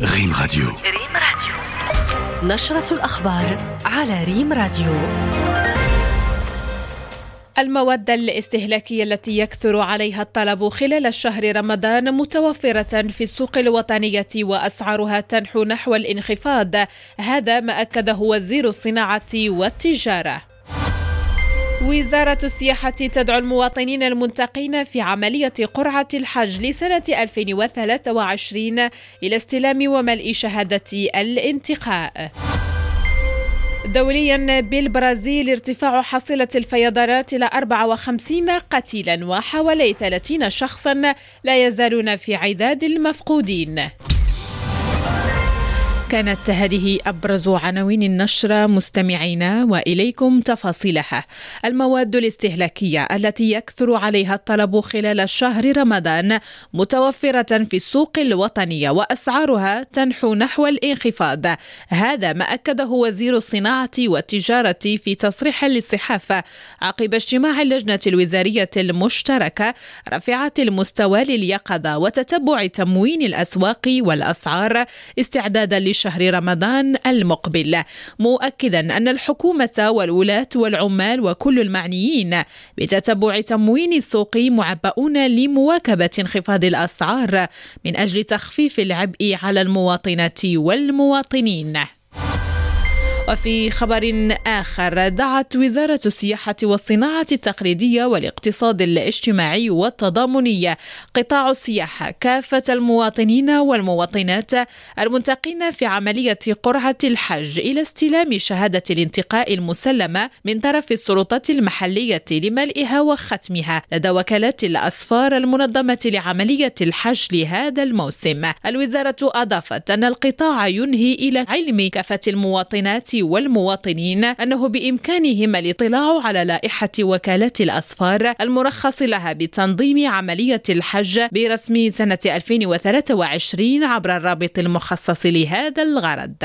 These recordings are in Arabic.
ريم راديو. ريم راديو. نشرة الأخبار على ريم راديو. المواد الاستهلاكية التي يكثر عليها الطلب خلال شهر رمضان متوفرة في السوق الوطنية وأسعارها تنحو نحو الانخفاض هذا ما أكده وزير الصناعة والتجارة. وزارة السياحة تدعو المواطنين المنتقين في عملية قرعة الحج لسنة 2023 إلى استلام وملء شهادة الانتقاء. دوليا بالبرازيل ارتفاع حصيلة الفيضانات إلى 54 قتيلا وحوالي 30 شخصا لا يزالون في عداد المفقودين. كانت هذه أبرز عناوين النشره مستمعينا وإليكم تفاصيلها. المواد الاستهلاكية التي يكثر عليها الطلب خلال شهر رمضان متوفرة في السوق الوطنية وأسعارها تنحو نحو الانخفاض. هذا ما أكده وزير الصناعة والتجارة في تصريح للصحافة عقب اجتماع اللجنة الوزارية المشتركة رافعه المستوى لليقظة وتتبع تموين الأسواق والأسعار استعدادا شهر رمضان المقبل مؤكدا أن الحكومة والولاة والعمال وكل المعنيين بتتبع تموين السوق معبؤون لمواكبة انخفاض الأسعار من أجل تخفيف العبء على المواطنات والمواطنين. وفي خبر آخر دعت وزارة السياحة والصناعة التقليدية والاقتصاد الاجتماعي والتضامني قطاع السياحة كافة المواطنين والمواطنات المنتقين في عملية قرعة الحج إلى استلام شهادة الانتقاء المسلمة من طرف السلطات المحلية لملئها وختمها لدى وكالات الأسفار المنظمة لعملية الحج لهذا الموسم. الوزارة أضافت أن القطاع ينهي إلى علم كافة المواطنات والمواطنين أنه بإمكانهم الاطلاع على لائحة وكالة الأسفار المرخص لها بتنظيم عملية الحج برسم سنة 2023 عبر الرابط المخصص لهذا الغرض.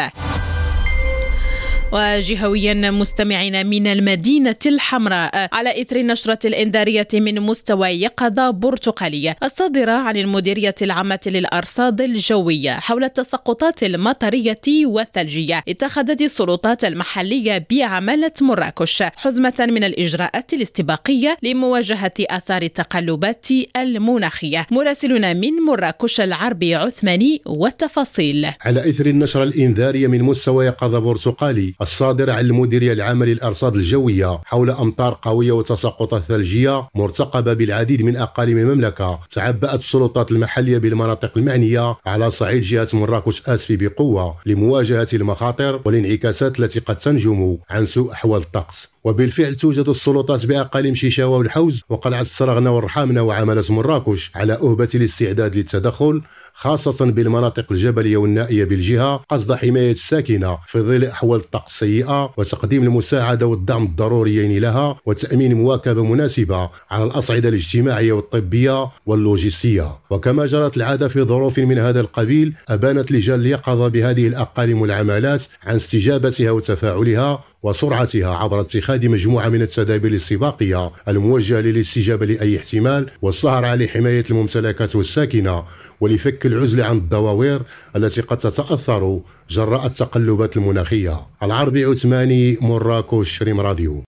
وجهويا مستمعين من المدينة الحمراء. على إثر النشرة الإنذارية من مستوى يقظة برتقالية الصادرة عن المديرية العامة للأرصاد الجوية حول التساقطات المطرية والثلجية اتخذت السلطات المحلية بعمالة مراكش حزمة من الإجراءات الاستباقية لمواجهة آثار التقلبات المناخية. مراسلنا من مراكش العربي عثماني والتفاصيل. على إثر النشرة الإنذارية من مستوى يقظة برتقالي الصادرة عن المديرية العامة للأرصاد الجوية حول أمطار قوية وتساقطات ثلجية مرتقبة بالعديد من أقاليم المملكة. تعبأت السلطات المحلية بالمناطق المعنية على صعيد جهة مراكش آسفي بقوة لمواجهة المخاطر والانعكاسات التي قد تنجم عن سوء أحوال الطقس. وبالفعل توجد السلطات بأقاليم شيشاوة والحوز وقلعة السرغنة والرحامنة وعملة مراكش على أهبة الاستعداد للتدخل خاصة بالمناطق الجبلية والنائية بالجهة قصد حماية الساكنة في ظل أحوال الطقس السيئة وتقديم المساعدة والدعم الضروريين لها وتأمين مواكبة مناسبة على الأصعدة الاجتماعية والطبية واللوجستية. وكما جرت العادة في ظروف من هذا القبيل أبانت لجان اليقظة بهذه الأقاليم والعمالات عن استجابتها وتفاعلها وسرعتها عبر اتخاذ مجموعة من التدابير السباقية الموجهة للاستجابة لأي احتمال والسهر على حماية الممتلكات والساكنة ولفك العزلة عن الدواوير التي قد تتأثر جراء التقلبات المناخية. العربي عثماني مراكش ريم راديو.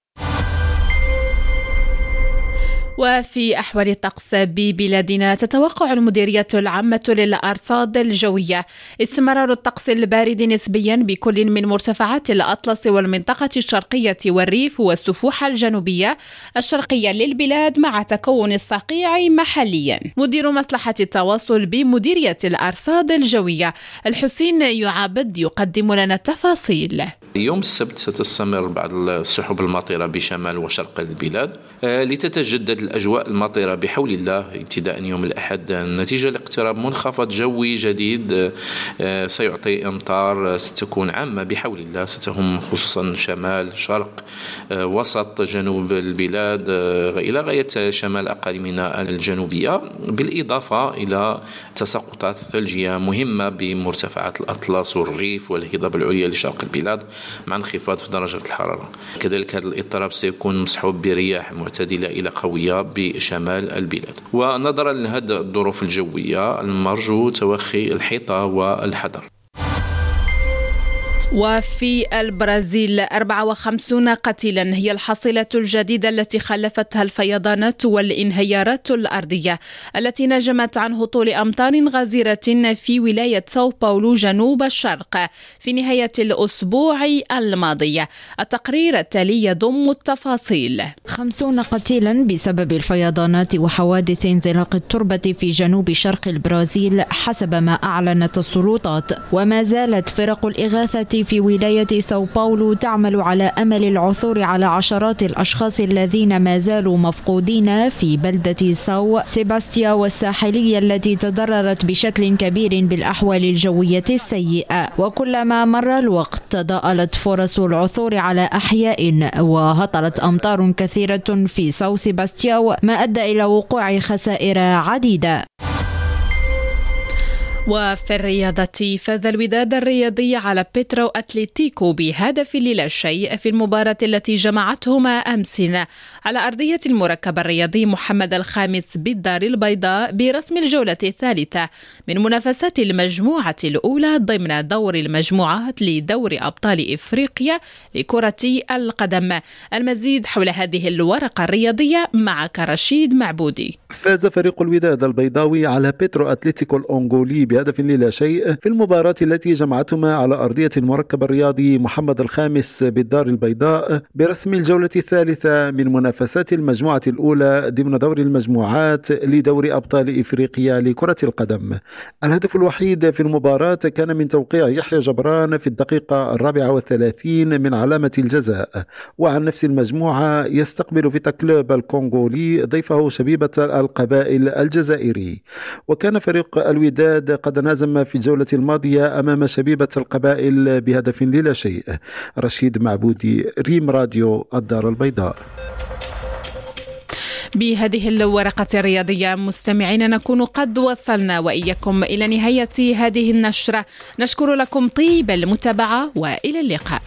وفي أحوال الطقس ببلادنا تتوقع المديرية العامة للأرصاد الجوية استمرار الطقس البارد نسبيا بكل من مرتفعات الأطلس والمنطقة الشرقية والريف والسفوح الجنوبية الشرقية للبلاد مع تكون الصقيع محليا. مدير مصلحة التواصل بمديرية الأرصاد الجوية الحسين يعابد يقدم لنا التفاصيل. يوم السبت ستستمر بعض السحب المطيرة بشمال وشرق البلاد آه، لتتجدد الأجواء المطيرة بحول الله ابتداء يوم الأحد. نتيجة لاقتراب منخفض جوي جديد آه، سيعطي أمطار ستكون عامة بحول الله. ستهم خصوصا شمال شرق آه، وسط جنوب البلاد إلى غاية شمال أقاليمنا الجنوبية. بالإضافة إلى تساقطات ثلجية مهمة بمرتفعات الأطلس والريف والهضاب العليا لشرق البلاد. مع انخفاض في درجة الحرارة. كذلك هذا الإضطراب سيكون مصحوب برياح معتدلة إلى قوية بشمال البلاد. ونظرا لهذه الظروف الجوية المرجو توخي الحيطة والحذر. وفي البرازيل 54 قتيلا هي الحصيلة الجديدة التي خلفتها الفيضانات والانهيارات الأرضية التي نجمت عن هطول أمطار غزيرة في ولاية ساو باولو جنوب الشرق في نهاية الأسبوع الماضي. التقرير التالي يضم التفاصيل. خمسون قتيلا بسبب الفيضانات وحوادث انزلاق التربة في جنوب شرق البرازيل حسب ما أعلنت السلطات وما زالت فرق الإغاثة في ولاية ساو باولو تعمل على أمل العثور على عشرات الأشخاص الذين ما زالوا مفقودين في بلدة ساو سيباستيا والساحلية التي تضررت بشكل كبير بالأحوال الجوية السيئة. وكلما مر الوقت تضاءلت فرص العثور على أحياء وهطلت أمطار كثيرة في ساو سيباستياو ما أدى إلى وقوع خسائر عديدة. وفي الرياضة فاز الوداد الرياضي على بيترو أتليتيكو بهدف للا شيء في المباراة التي جمعتهما أمس. على أرضية المركب الرياضي محمد الخامس بالدار البيضاء برسم الجولة الثالثة من منافسات المجموعة الأولى ضمن دور المجموعات لدور أبطال إفريقيا لكرة القدم. المزيد حول هذه الورقة الرياضية معك رشيد معبودي. فاز فريق الوداد البيضاوي على بيترو أتليتيكو الأونغولي بهدف لا شيء في المباراة التي جمعتهما على أرضية المركب الرياضي محمد الخامس بالدار البيضاء برسم الجولة الثالثة من منافسات المجموعة الأولى ضمن دور المجموعات لدور أبطال إفريقيا لكرة القدم. الهدف الوحيد في المباراة كان من توقيع يحيى جبران في الدقيقة الرابعة والثلاثين من علامة الجزاء. وعن نفس المجموعة يستقبل فيتا كلوب الكونغولي ضيفه شبيبة القبائل الجزائري. وكان فريق الوداد قد نازم في الجولة الماضية أمام شبيبة القبائل بهدف للا شيء. رشيد معبودي ريم راديو الدار البيضاء. بهذه الورقة الرياضية مستمعين نكون قد وصلنا وإياكم إلى نهاية هذه النشرة. نشكر لكم طيب المتابعة وإلى اللقاء.